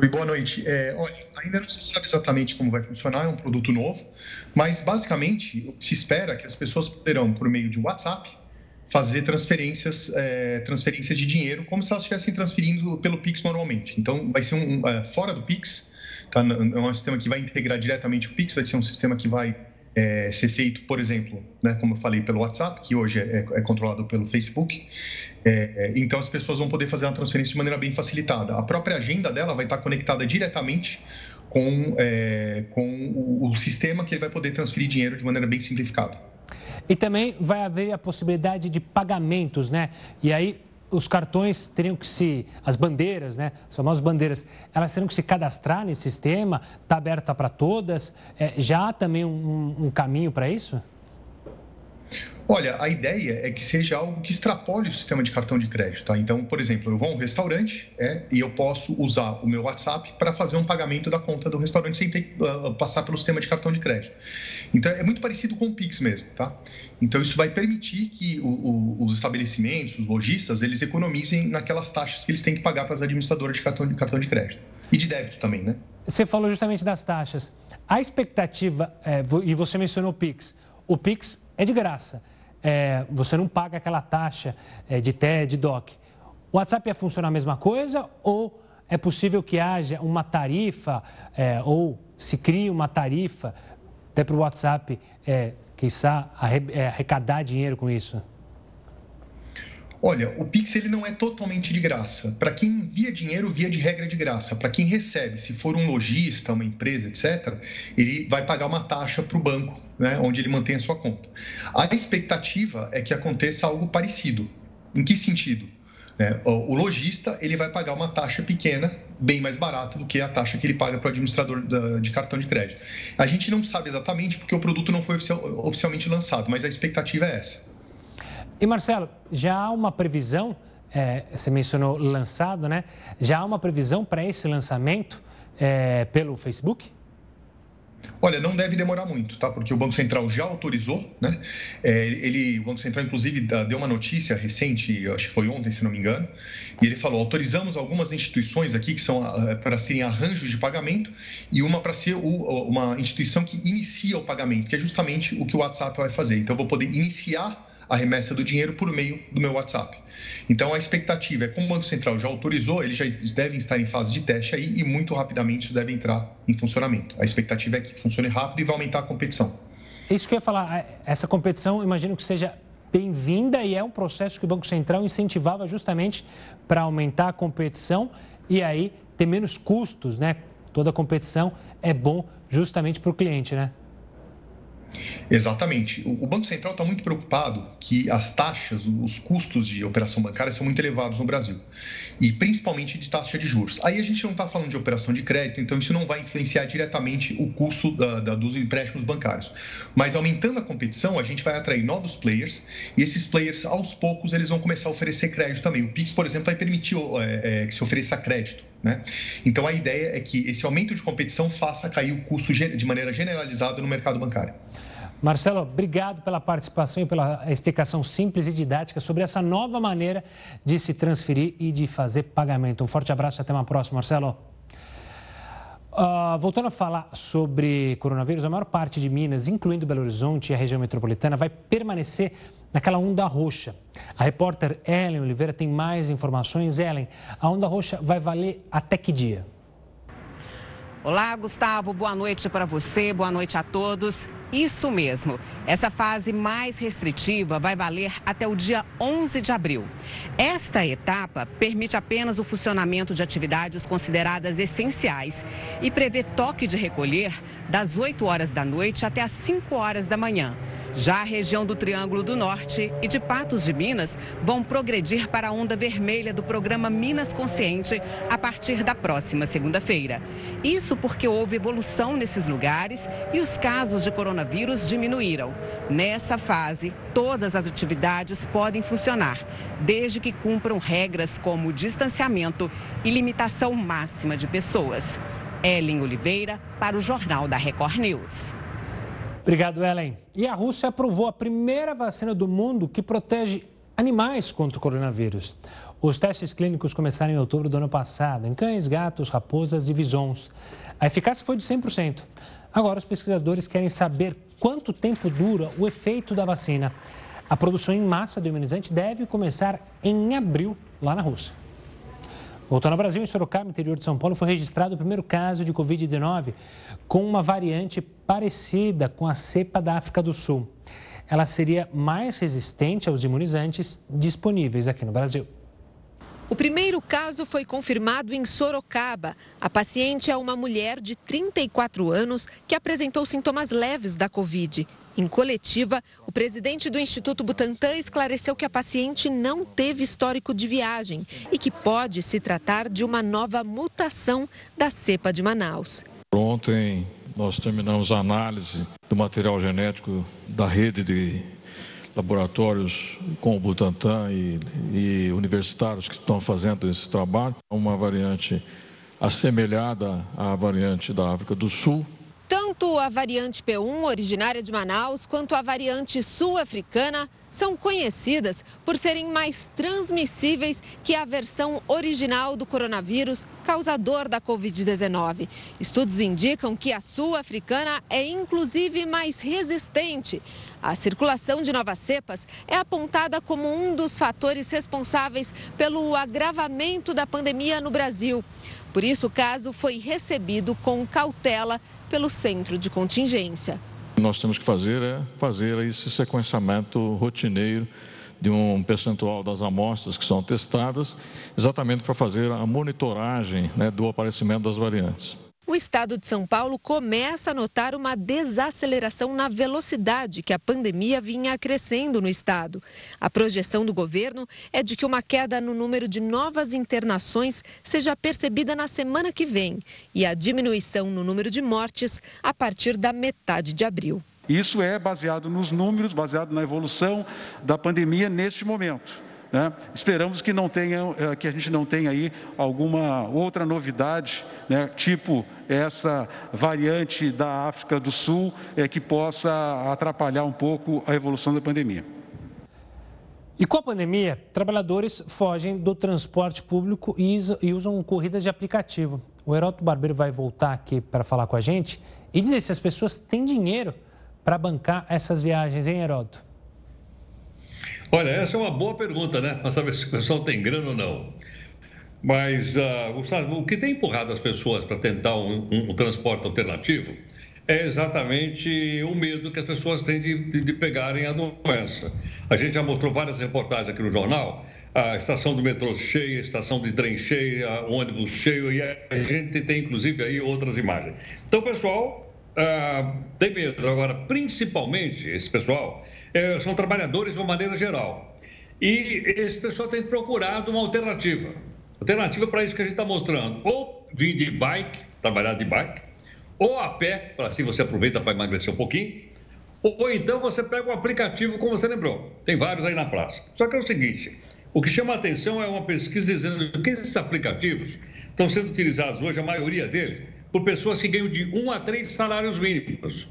L: Oi, boa noite. É, olha, ainda não se sabe exatamente como vai funcionar, é um produto novo, mas basicamente se espera que as pessoas poderão, por meio de WhatsApp, fazer transferências, é, transferências de dinheiro como se elas estivessem transferindo pelo Pix normalmente. Então, vai ser um, é, fora do Pix, tá? é um sistema que vai integrar diretamente o Pix, vai ser um sistema que vai é, ser feito, por exemplo, né, como eu falei, pelo WhatsApp, que hoje é, é controlado pelo Facebook. É, é, então, as pessoas vão poder fazer uma transferência de maneira bem facilitada. A própria agenda dela vai estar conectada diretamente com, com o, o sistema que ele vai poder transferir dinheiro de maneira bem simplificada.
A: E também vai haver a possibilidade de pagamentos, né? E aí os cartões teriam que se, as bandeiras, né, as famosas bandeiras, elas teriam que se cadastrar nesse sistema, está aberta para todas. É, já há também um, um caminho para isso?
L: Olha, a ideia é que seja algo que extrapole o sistema de cartão de crédito. Tá? Então, por exemplo, eu vou a um restaurante é, e eu posso usar o meu WhatsApp para fazer um pagamento da conta do restaurante sem ter uh, passar pelo sistema de cartão de crédito. Então, é muito parecido com o Pix mesmo. Tá? Então, isso vai permitir que o, o, os estabelecimentos, os lojistas, eles economizem naquelas taxas que eles têm que pagar para as administradoras de cartão de, cartão de crédito. E de débito também, né?
A: Você falou justamente das taxas. A expectativa, é, e você mencionou o Pix, o Pix é de graça é, você não paga aquela taxa é, de TED, DOC. O WhatsApp ia funcionar a mesma coisa ou é possível que haja uma tarifa é, ou se crie uma tarifa até para o WhatsApp, é, quiçá, é, arrecadar dinheiro com isso?
L: Olha, o Pix ele não é totalmente de graça. Para quem envia dinheiro, via de regra de graça. Para quem recebe, se for um lojista, uma empresa, etc., ele vai pagar uma taxa para o banco, né, onde ele mantém a sua conta. A expectativa é que aconteça algo parecido. Em que sentido? É, o lojista ele vai pagar uma taxa pequena, bem mais barata do que a taxa que ele paga para o administrador de cartão de crédito. A gente não sabe exatamente porque o produto não foi oficialmente lançado, mas a expectativa é essa.
A: E Marcelo, já há uma previsão, é, você mencionou lançado, né? Já há uma previsão para esse lançamento é, pelo Facebook?
L: Olha, não deve demorar muito, tá? Porque o Banco Central já autorizou, né? É, ele, o Banco Central, inclusive, deu uma notícia recente, acho que foi ontem, se não me engano, e ele falou: autorizamos algumas instituições aqui que são ah, para serem arranjos de pagamento e uma para ser uma instituição que inicia o pagamento, que é justamente o que o WhatsApp vai fazer. Então, eu vou poder iniciar a remessa do dinheiro por meio do meu WhatsApp. Então, a expectativa é, como o Banco Central já autorizou, eles já devem estar em fase de teste aí e muito rapidamente isso deve entrar em funcionamento. A expectativa é que funcione rápido e vai aumentar a competição.
A: Isso que eu ia falar, essa competição, imagino que seja bem-vinda e é um processo que o Banco Central incentivava justamente para aumentar a competição e aí ter menos custos, né? Toda competição é bom justamente para o cliente, né?
L: Exatamente. O Banco Central está muito preocupado que as taxas, os custos de operação bancária são muito elevados no Brasil, e principalmente de taxa de juros. Aí a gente não está falando de operação de crédito, então isso não vai influenciar diretamente o custo da, da, dos empréstimos bancários. Mas aumentando a competição, a gente vai atrair novos players, e esses players, aos poucos, eles vão começar a oferecer crédito também. O Pix, por exemplo, vai permitir é, é, que se ofereça crédito. Né? Então a ideia é que esse aumento de competição faça cair o custo de maneira generalizada no mercado bancário.
A: Marcelo, obrigado pela participação e pela explicação simples e didática sobre essa nova maneira de se transferir e de fazer pagamento. Um forte abraço e até uma próxima, Marcelo. Uh, voltando a falar sobre coronavírus, a maior parte de Minas, incluindo Belo Horizonte e a região metropolitana, vai permanecer naquela onda roxa. A repórter Ellen Oliveira tem mais informações. Ellen, a onda roxa vai valer até que dia?
M: Olá, Gustavo. Boa noite para você, boa noite a todos. Isso mesmo. Essa fase mais restritiva vai valer até o dia 11 de abril. Esta etapa permite apenas o funcionamento de atividades consideradas essenciais e prevê toque de recolher das 8 horas da noite até as 5 horas da manhã. Já a região do Triângulo do Norte e de Patos de Minas vão progredir para a onda vermelha do programa Minas Consciente a partir da próxima segunda-feira. Isso porque houve evolução nesses lugares e os casos de coronavírus diminuíram. Nessa fase, todas as atividades podem funcionar, desde que cumpram regras como distanciamento e limitação máxima de pessoas. Ellen Oliveira, para o Jornal da Record News.
A: Obrigado, Ellen. E a Rússia aprovou a primeira vacina do mundo que protege animais contra o coronavírus. Os testes clínicos começaram em outubro do ano passado, em cães, gatos, raposas e visons. A eficácia foi de 100%. Agora, os pesquisadores querem saber quanto tempo dura o efeito da vacina. A produção em massa do imunizante deve começar em abril, lá na Rússia. Voltando ao Brasil, em Sorocaba, interior de São Paulo, foi registrado o primeiro caso de Covid-19 com uma variante parecida com a cepa da África do Sul. Ela seria mais resistente aos imunizantes disponíveis aqui no Brasil.
N: O primeiro caso foi confirmado em Sorocaba. A paciente é uma mulher de 34 anos que apresentou sintomas leves da Covid. Em coletiva, o presidente do Instituto Butantan esclareceu que a paciente não teve histórico de viagem e que pode se tratar de uma nova mutação da cepa de Manaus.
H: Ontem nós terminamos a análise do material genético da rede de laboratórios com o Butantan e, e universitários que estão fazendo esse trabalho. Uma variante assemelhada à variante da África do Sul,
N: tanto a variante P1, originária de Manaus, quanto a variante sul-africana são conhecidas por serem mais transmissíveis que a versão original do coronavírus causador da Covid-19. Estudos indicam que a sul-africana é inclusive mais resistente. A circulação de novas cepas é apontada como um dos fatores responsáveis pelo agravamento da pandemia no Brasil. Por isso, o caso foi recebido com cautela pelo centro de contingência.
H: Nós temos que fazer é fazer esse sequenciamento rotineiro de um percentual das amostras que são testadas, exatamente para fazer a monitoragem né, do aparecimento das variantes
N: o estado de São Paulo começa a notar uma desaceleração na velocidade que a pandemia vinha crescendo no estado. A projeção do governo é de que uma queda no número de novas internações seja percebida na semana que vem e a diminuição no número de mortes a partir da metade de abril.
O: Isso é baseado nos números, baseado na evolução da pandemia neste momento. Né? Esperamos que, não tenha, eh, que a gente não tenha aí alguma outra novidade, né? tipo essa variante da África do Sul, é, que possa atrapalhar um pouco a evolução da pandemia.
A: E com a pandemia, trabalhadores fogem do transporte público e usam corridas de aplicativo. O Heroto Barbeiro vai voltar aqui para falar com a gente e dizer se as pessoas têm dinheiro para bancar essas viagens, hein, Heroto?
J: Olha, essa é uma boa pergunta, né? Para saber se o pessoal tem grana ou não. Mas, uh, Gustavo, o que tem empurrado as pessoas para tentar um, um, um, transporte alternativo é exatamente o medo que as pessoas têm de, de, de, pegarem a doença. A gente já mostrou várias reportagens aqui no jornal, a estação do metrô cheia, a estação de trem cheia, ônibus cheio, e a gente tem inclusive aí outras imagens. Então, pessoal, ah, tem medo. Agora, principalmente, esse pessoal é, são trabalhadores de uma maneira geral. E esse pessoal tem procurado uma alternativa. Alternativa para isso que a gente está mostrando. Ou vir de bike, trabalhar de bike, ou a pé, para assim você aproveita para emagrecer um pouquinho, ou então você pega o um aplicativo, como você lembrou. Tem vários aí na praça. Só que é o seguinte: o que chama a atenção é uma pesquisa dizendo que esses aplicativos estão sendo utilizados hoje, a maioria deles, por pessoas que ganham de 1 a 3 salários mínimos.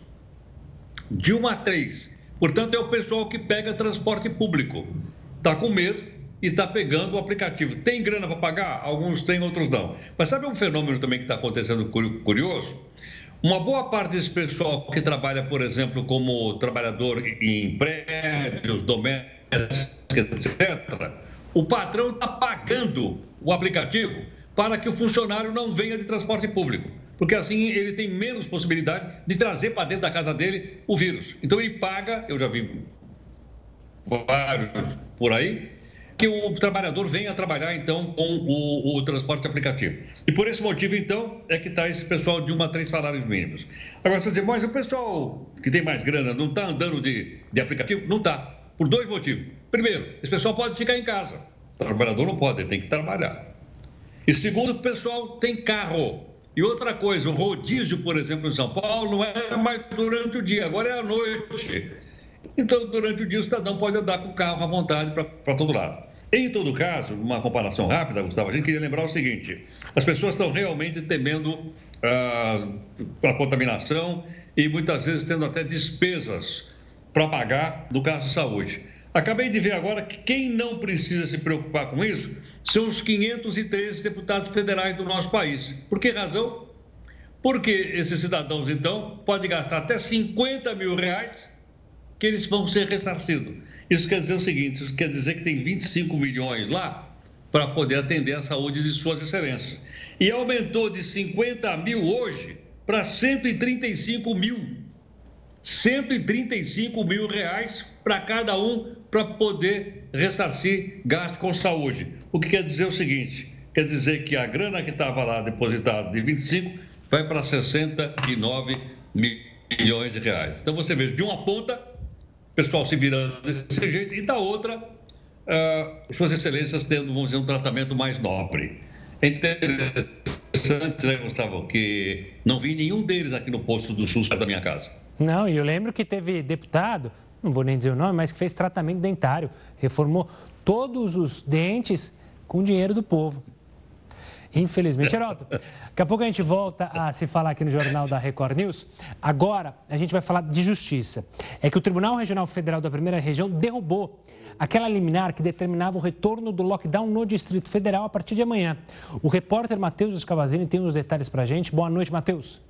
J: De 1 a 3. Portanto, é o pessoal que pega transporte público. Está com medo e está pegando o aplicativo. Tem grana para pagar? Alguns têm, outros não. Mas sabe um fenômeno também que está acontecendo curioso? Uma boa parte desse pessoal que trabalha, por exemplo, como trabalhador em prédios, domésticos, etc., o patrão está pagando o aplicativo para que o funcionário não venha de transporte público porque assim ele tem menos possibilidade de trazer para dentro da casa dele o vírus. Então ele paga, eu já vi vários por aí, que o trabalhador venha trabalhar então com o, o, transporte aplicativo. E por esse motivo, então, é que está esse pessoal de uma a três salários mínimos. Agora você diz, mas o pessoal que tem mais grana não está andando de, de aplicativo? Não está. Por dois motivos. Primeiro, esse pessoal pode ficar em casa. O trabalhador não pode, ele tem que trabalhar. E segundo, o pessoal tem carro. E outra coisa, o rodízio, por exemplo, em São Paulo, não é mais durante o dia, agora é à noite. Então, durante o dia, o cidadão pode andar com o carro à vontade para todo lado. Em todo caso, uma comparação rápida, Gustavo, a gente queria lembrar o seguinte: as pessoas estão realmente temendo ah, a contaminação e muitas vezes tendo até despesas para pagar no caso de saúde. Acabei de ver agora que quem não precisa se preocupar com isso são os 513 deputados federais do nosso país. Por que razão? Porque esses cidadãos, então, podem gastar até 50 mil reais que eles vão ser ressarcidos. Isso quer dizer o seguinte: isso quer dizer que tem 25 milhões lá para poder atender a saúde de suas excelências. E aumentou de 50 mil hoje para 135 mil. 135 mil reais para cada um para poder ressarcir gasto com saúde. O que quer dizer o seguinte: quer dizer que a grana que estava lá depositada de 25 vai para 69 milhões de reais. Então você vê, de uma ponta, o pessoal se virando desse jeito, e da outra, uh, Suas Excelências tendo, vamos dizer, um tratamento mais nobre. É interessante, né, Gustavo, que não vi nenhum deles aqui no posto do SUS da minha casa.
A: Não, e eu lembro que teve deputado não vou nem dizer o nome, mas que fez tratamento dentário, reformou todos os dentes com dinheiro do povo. Infelizmente, Heroto. Daqui a pouco a gente volta a se falar aqui no Jornal da Record News. Agora, a gente vai falar de justiça. É que o Tribunal Regional Federal da Primeira Região derrubou aquela liminar que determinava o retorno do lockdown no Distrito Federal a partir de amanhã. O repórter Matheus Escavazini tem os detalhes para a gente. Boa noite, Matheus.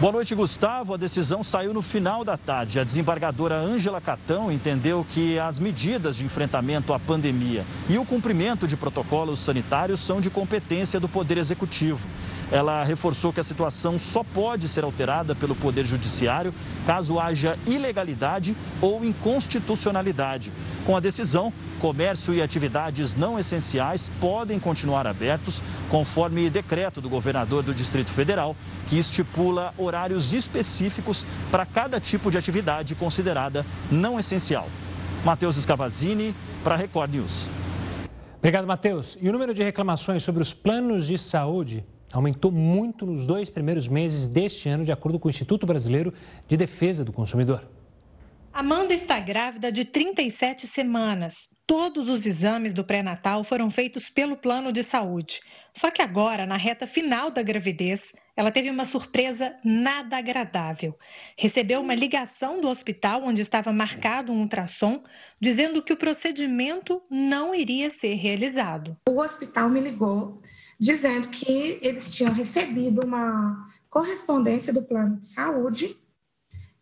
P: Boa noite, Gustavo. A decisão saiu no final da tarde. A desembargadora Ângela Catão entendeu que as medidas de enfrentamento à pandemia e o cumprimento de protocolos sanitários são de competência do Poder Executivo. Ela reforçou que a situação só pode ser alterada pelo Poder Judiciário caso haja ilegalidade ou inconstitucionalidade. Com a decisão, comércio e atividades não essenciais podem continuar abertos, conforme decreto do governador do Distrito Federal, que estipula horários específicos para cada tipo de atividade considerada não essencial. Matheus Escavazini, para Record News.
A: Obrigado, Matheus. E o número de reclamações sobre os planos de saúde aumentou muito nos dois primeiros meses deste ano, de acordo com o Instituto Brasileiro de Defesa do Consumidor.
Q: Amanda está grávida de 37 semanas. Todos os exames do pré-natal foram feitos pelo plano de saúde. Só que agora, na reta final da gravidez, ela teve uma surpresa nada agradável. Recebeu uma ligação do hospital onde estava marcado um ultrassom, dizendo que o procedimento não iria ser realizado.
R: O hospital me ligou dizendo que eles tinham recebido uma correspondência do plano de saúde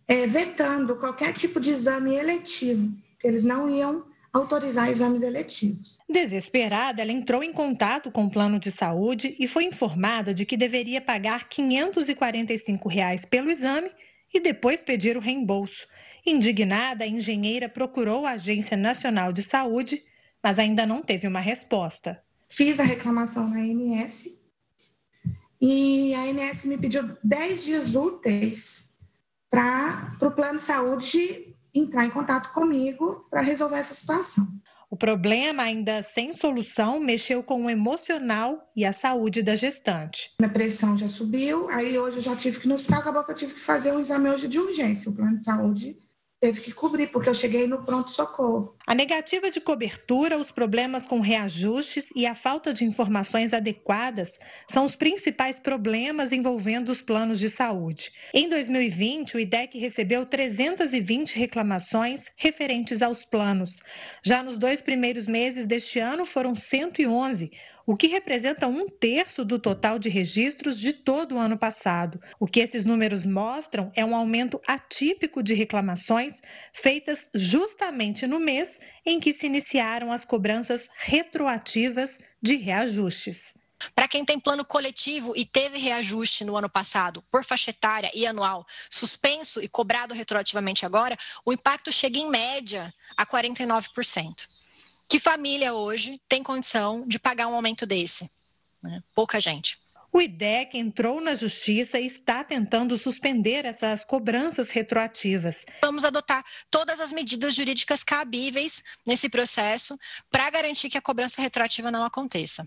R: é, vetando qualquer tipo de exame eletivo, eles não iam autorizar exames eletivos.
Q: Desesperada, ela entrou em contato com o plano de saúde e foi informada de que deveria pagar 545 reais pelo exame e depois pedir o reembolso. Indignada, a engenheira procurou a Agência Nacional de Saúde, mas ainda não teve uma resposta.
R: Fiz a reclamação na ANS e a ANS me pediu 10 dias úteis para o plano de saúde entrar em contato comigo para resolver essa situação.
Q: O problema, ainda sem solução, mexeu com o emocional e a saúde da gestante.
R: Minha pressão já subiu, aí hoje eu já tive que ir no hospital, acabou que eu tive que fazer um exame hoje de urgência. O plano de saúde teve que cobrir, porque eu cheguei no pronto-socorro.
Q: A negativa de cobertura, os problemas com reajustes e a falta de informações adequadas são os principais problemas envolvendo os planos de saúde. Em 2020, o IDEC recebeu 320 reclamações referentes aos planos. Já nos dois primeiros meses deste ano, foram 111, o que representa um terço do total de registros de todo o ano passado. O que esses números mostram é um aumento atípico de reclamações feitas justamente no mês em que se iniciaram as cobranças retroativas de reajustes.
S: Para quem tem plano coletivo e teve reajuste no ano passado, por faixa etária e anual, suspenso e cobrado retroativamente agora, o impacto chega em média a 49%. Que família hoje tem condição de pagar um aumento desse? Né? Pouca gente.
Q: O IDEC entrou na justiça e está tentando suspender essas cobranças retroativas.
S: Vamos adotar todas as medidas jurídicas cabíveis nesse processo para garantir que a cobrança retroativa não aconteça.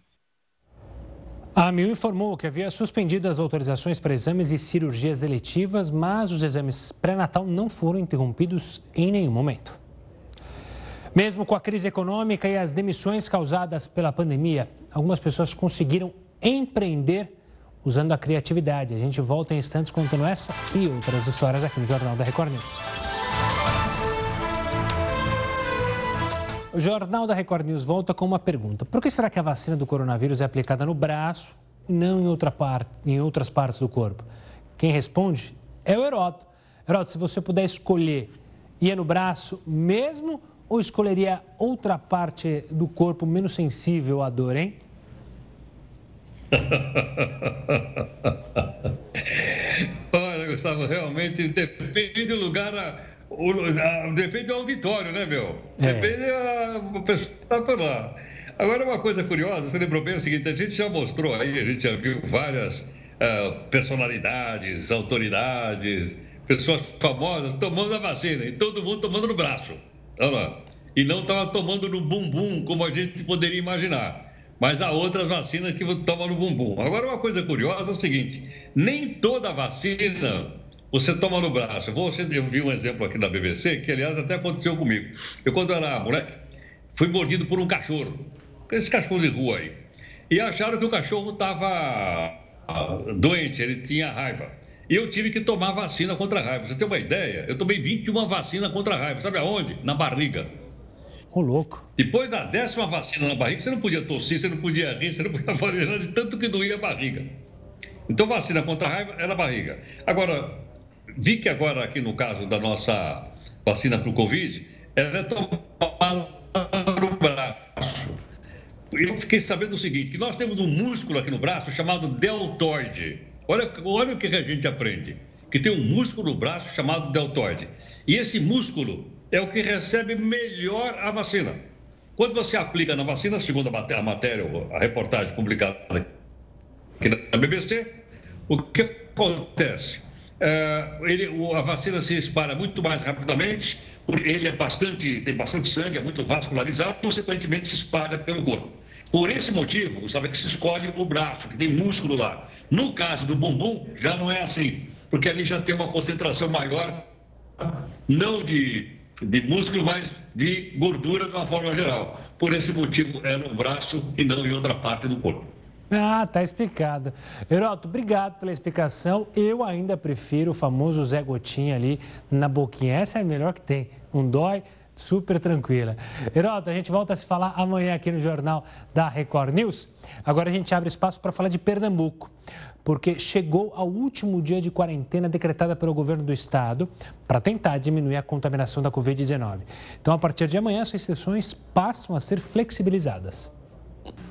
A: A AMIL informou que havia suspendido as autorizações para exames e cirurgias eletivas, mas os exames pré-natal não foram interrompidos em nenhum momento. Mesmo com a crise econômica e as demissões causadas pela pandemia, algumas pessoas conseguiram empreender usando a criatividade. A gente volta em instantes contando essa e outras histórias aqui no Jornal da Record News. O Jornal da Record News volta com uma pergunta: por que será que a vacina do coronavírus é aplicada no braço e não em, outra parte, em outras partes do corpo? Quem responde é o Heroto. Heroto, se você puder escolher, ia no braço mesmo ou escolheria outra parte do corpo menos sensível à dor, hein?
J: Olha, Gustavo, realmente depende do lugar, o, a, depende do auditório, né, meu? É. Depende da pessoa tá por lá. Agora, uma coisa curiosa, você lembrou bem o seguinte: a gente já mostrou aí, a gente já viu várias uh, personalidades, autoridades, pessoas famosas tomando a vacina e todo mundo tomando no braço. Olha lá. E não estava tomando no bumbum, como a gente poderia imaginar. Mas há outras vacinas que tomam no bumbum. Agora, uma coisa curiosa é o seguinte: nem toda vacina você toma no braço. Eu vi um exemplo aqui na BBC, que aliás até aconteceu comigo. Eu, quando era moleque, fui mordido por um cachorro. Esse cachorro de rua aí. E acharam que o cachorro estava doente, ele tinha raiva. E eu tive que tomar vacina contra a raiva. Você tem uma ideia? Eu tomei 21 vacinas contra a raiva. Sabe aonde? Na barriga.
A: Ô, louco.
J: Depois da décima vacina na barriga, você não podia tossir, você não podia rir, você não podia fazer nada, de tanto que doía a barriga. Então, vacina contra a raiva é na barriga. Agora, vi que agora, aqui no caso da nossa vacina para o Covid, ela é tomada no braço. Eu fiquei sabendo o seguinte, que nós temos um músculo aqui no braço chamado deltoide. Olha, olha o que a gente aprende. Que tem um músculo no braço chamado deltoide. E esse músculo é o que recebe melhor a vacina. Quando você aplica na vacina, segundo a matéria, a reportagem publicada aqui na BBC, o que acontece? É, ele, a vacina se espalha muito mais rapidamente, ele é bastante, tem bastante sangue, é muito vascularizado, consequentemente se espalha pelo corpo. Por esse motivo, sabe que se escolhe o braço, que tem músculo lá. No caso do bumbum, já não é assim, porque ali já tem uma concentração maior, não de de músculo, mas de gordura de uma forma geral. Por esse motivo, é no braço e não em outra parte do corpo.
A: Ah, tá explicado. Heroto, obrigado pela explicação. Eu ainda prefiro o famoso Zé Gotinha ali na boquinha. Essa é a melhor que tem. Não dói, super tranquila. Heroto, a gente volta a se falar amanhã aqui no Jornal da Record News. Agora a gente abre espaço para falar de Pernambuco, porque chegou ao último dia de quarentena decretada pelo governo do estado para tentar diminuir a contaminação da Covid-19. Então, a partir de amanhã, as restrições passam a ser flexibilizadas.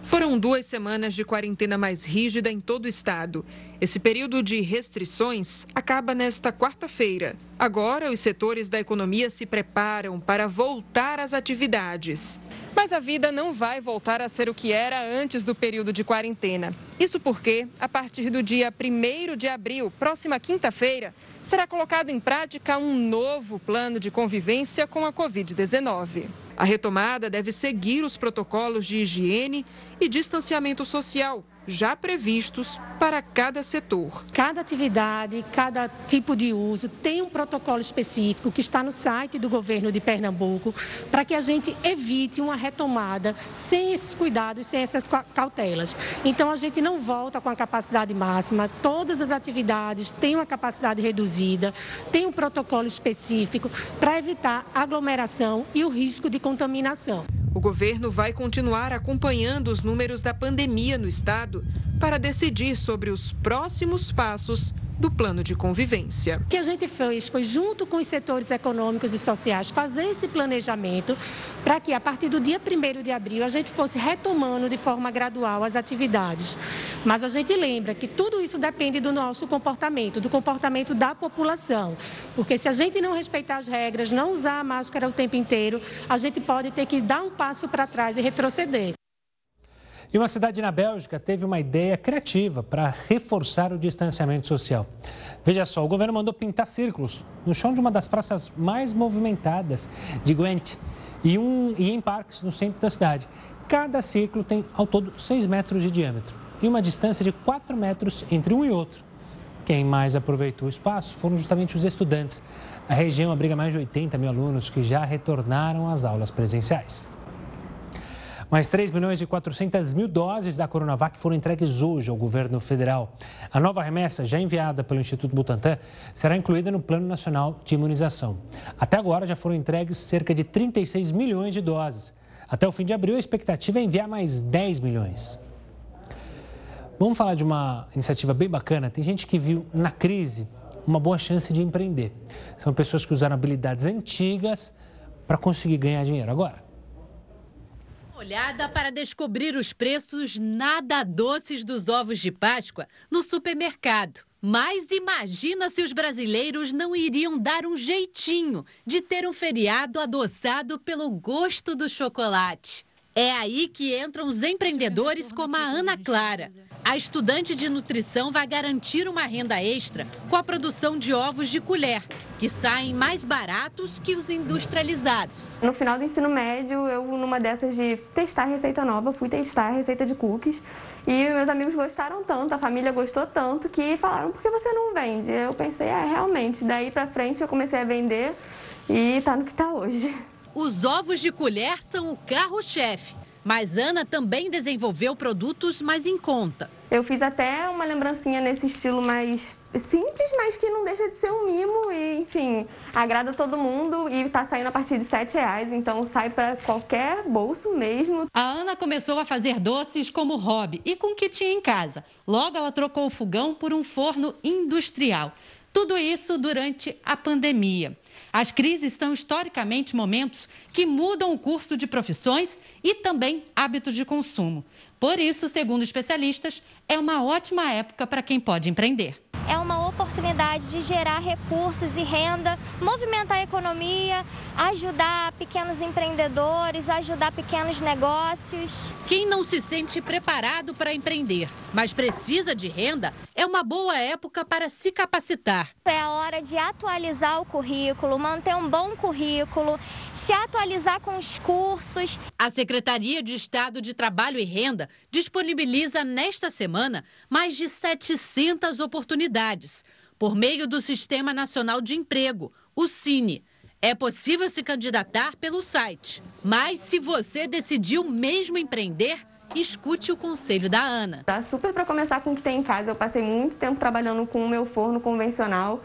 T: Foram duas semanas de quarentena mais rígida em todo o estado. Esse período de restrições acaba nesta quarta-feira. Agora, os setores da economia se preparam para voltar às atividades. Mas a vida não vai voltar a ser o que era antes do período de quarentena. Isso porque, a partir do dia 1 de abril, próxima quinta-feira, será colocado em prática um novo plano de convivência com a Covid-19. A retomada deve seguir os protocolos de higiene e distanciamento social já previstos para cada setor.
U: Cada atividade, cada tipo de uso tem um protocolo específico que está no site do governo de Pernambuco para que a gente evite uma retomada sem esses cuidados, sem essas cautelas. Então a gente não volta com a capacidade máxima, todas as atividades têm uma capacidade reduzida, tem um protocolo específico para evitar aglomeração e o risco de contaminação.
T: O governo vai continuar acompanhando os números da pandemia no estado para decidir sobre os próximos passos do plano de convivência.
U: O que a gente fez foi, junto com os setores econômicos e sociais, fazer esse planejamento para que, a partir do dia 1 de abril, a gente fosse retomando de forma gradual as atividades. Mas a gente lembra que tudo isso depende do nosso comportamento, do comportamento da população. Porque se a gente não respeitar as regras, não usar a máscara o tempo inteiro, a gente pode ter que dar um passo para trás e retroceder.
A: E uma cidade na Bélgica teve uma ideia criativa para reforçar o distanciamento social. Veja só, o governo mandou pintar círculos no chão de uma das praças mais movimentadas de Gwent e, um, e em parques no centro da cidade. Cada círculo tem ao todo 6 metros de diâmetro e uma distância de 4 metros entre um e outro. Quem mais aproveitou o espaço foram justamente os estudantes. A região abriga mais de 80 mil alunos que já retornaram às aulas presenciais. Mais 3 milhões e 400 mil doses da Coronavac foram entregues hoje ao governo federal. A nova remessa, já enviada pelo Instituto Butantan, será incluída no Plano Nacional de Imunização. Até agora já foram entregues cerca de 36 milhões de doses. Até o fim de abril, a expectativa é enviar mais 10 milhões. Vamos falar de uma iniciativa bem bacana. Tem gente que viu na crise uma boa chance de empreender. São pessoas que usaram habilidades antigas para conseguir ganhar dinheiro agora
V: olhada para descobrir os preços nada doces dos ovos de Páscoa no supermercado. Mas imagina se os brasileiros não iriam dar um jeitinho de ter um feriado adoçado pelo gosto do chocolate. É aí que entram os empreendedores como a Ana Clara. A estudante de nutrição vai garantir uma renda extra com a produção de ovos de colher, que saem mais baratos que os industrializados.
W: No final do ensino médio, eu, numa dessas de testar receita nova, fui testar a receita de cookies e meus amigos gostaram tanto, a família gostou tanto que falaram: por que você não vende? Eu pensei: é, realmente. Daí pra frente eu comecei a vender e tá no que tá hoje.
V: Os ovos de colher são o carro-chefe. Mas Ana também desenvolveu produtos mais em conta.
W: Eu fiz até uma lembrancinha nesse estilo mais simples, mas que não deixa de ser um mimo e, enfim, agrada todo mundo e está saindo a partir de R$ reais, então sai para qualquer bolso mesmo.
V: A Ana começou a fazer doces como hobby e com o que tinha em casa. Logo ela trocou o fogão por um forno industrial. Tudo isso durante a pandemia. As crises são historicamente momentos que mudam o curso de profissões e também hábitos de consumo. Por isso, segundo especialistas, é uma ótima época para quem pode empreender
X: oportunidade de gerar recursos e renda, movimentar a economia, ajudar pequenos empreendedores, ajudar pequenos negócios.
V: Quem não se sente preparado para empreender, mas precisa de renda, é uma boa época para se capacitar.
X: É a hora de atualizar o currículo, manter um bom currículo, se atualizar com os cursos.
V: A Secretaria de Estado de Trabalho e Renda disponibiliza nesta semana mais de 700 oportunidades por meio do Sistema Nacional de Emprego, o CINE. É possível se candidatar pelo site, mas se você decidiu mesmo empreender, escute o conselho da Ana.
W: Dá super para começar com o que tem em casa. Eu passei muito tempo trabalhando com o meu forno convencional,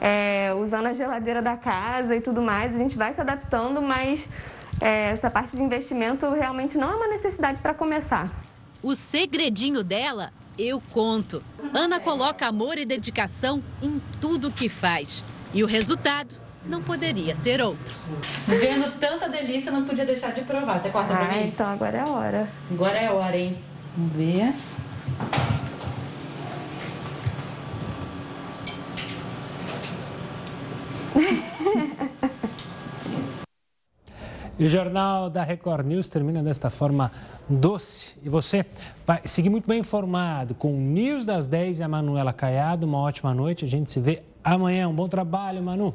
W: é, usando a geladeira da casa e tudo mais. A gente vai se adaptando, mas é, essa parte de investimento realmente não é uma necessidade para começar.
V: O segredinho dela, eu conto. Ana coloca amor e dedicação em tudo que faz. E o resultado não poderia ser outro.
Y: Vendo tanta delícia, não podia deixar de provar. Você corta pra
W: ah,
Y: mim?
W: então agora é a hora.
Y: Agora é a hora, hein? Vamos ver.
A: E o Jornal da Record News termina desta forma doce. E você vai seguir muito bem informado com o News das 10 e a Manuela Caiado. Uma ótima noite. A gente se vê amanhã. Um bom trabalho, Manu.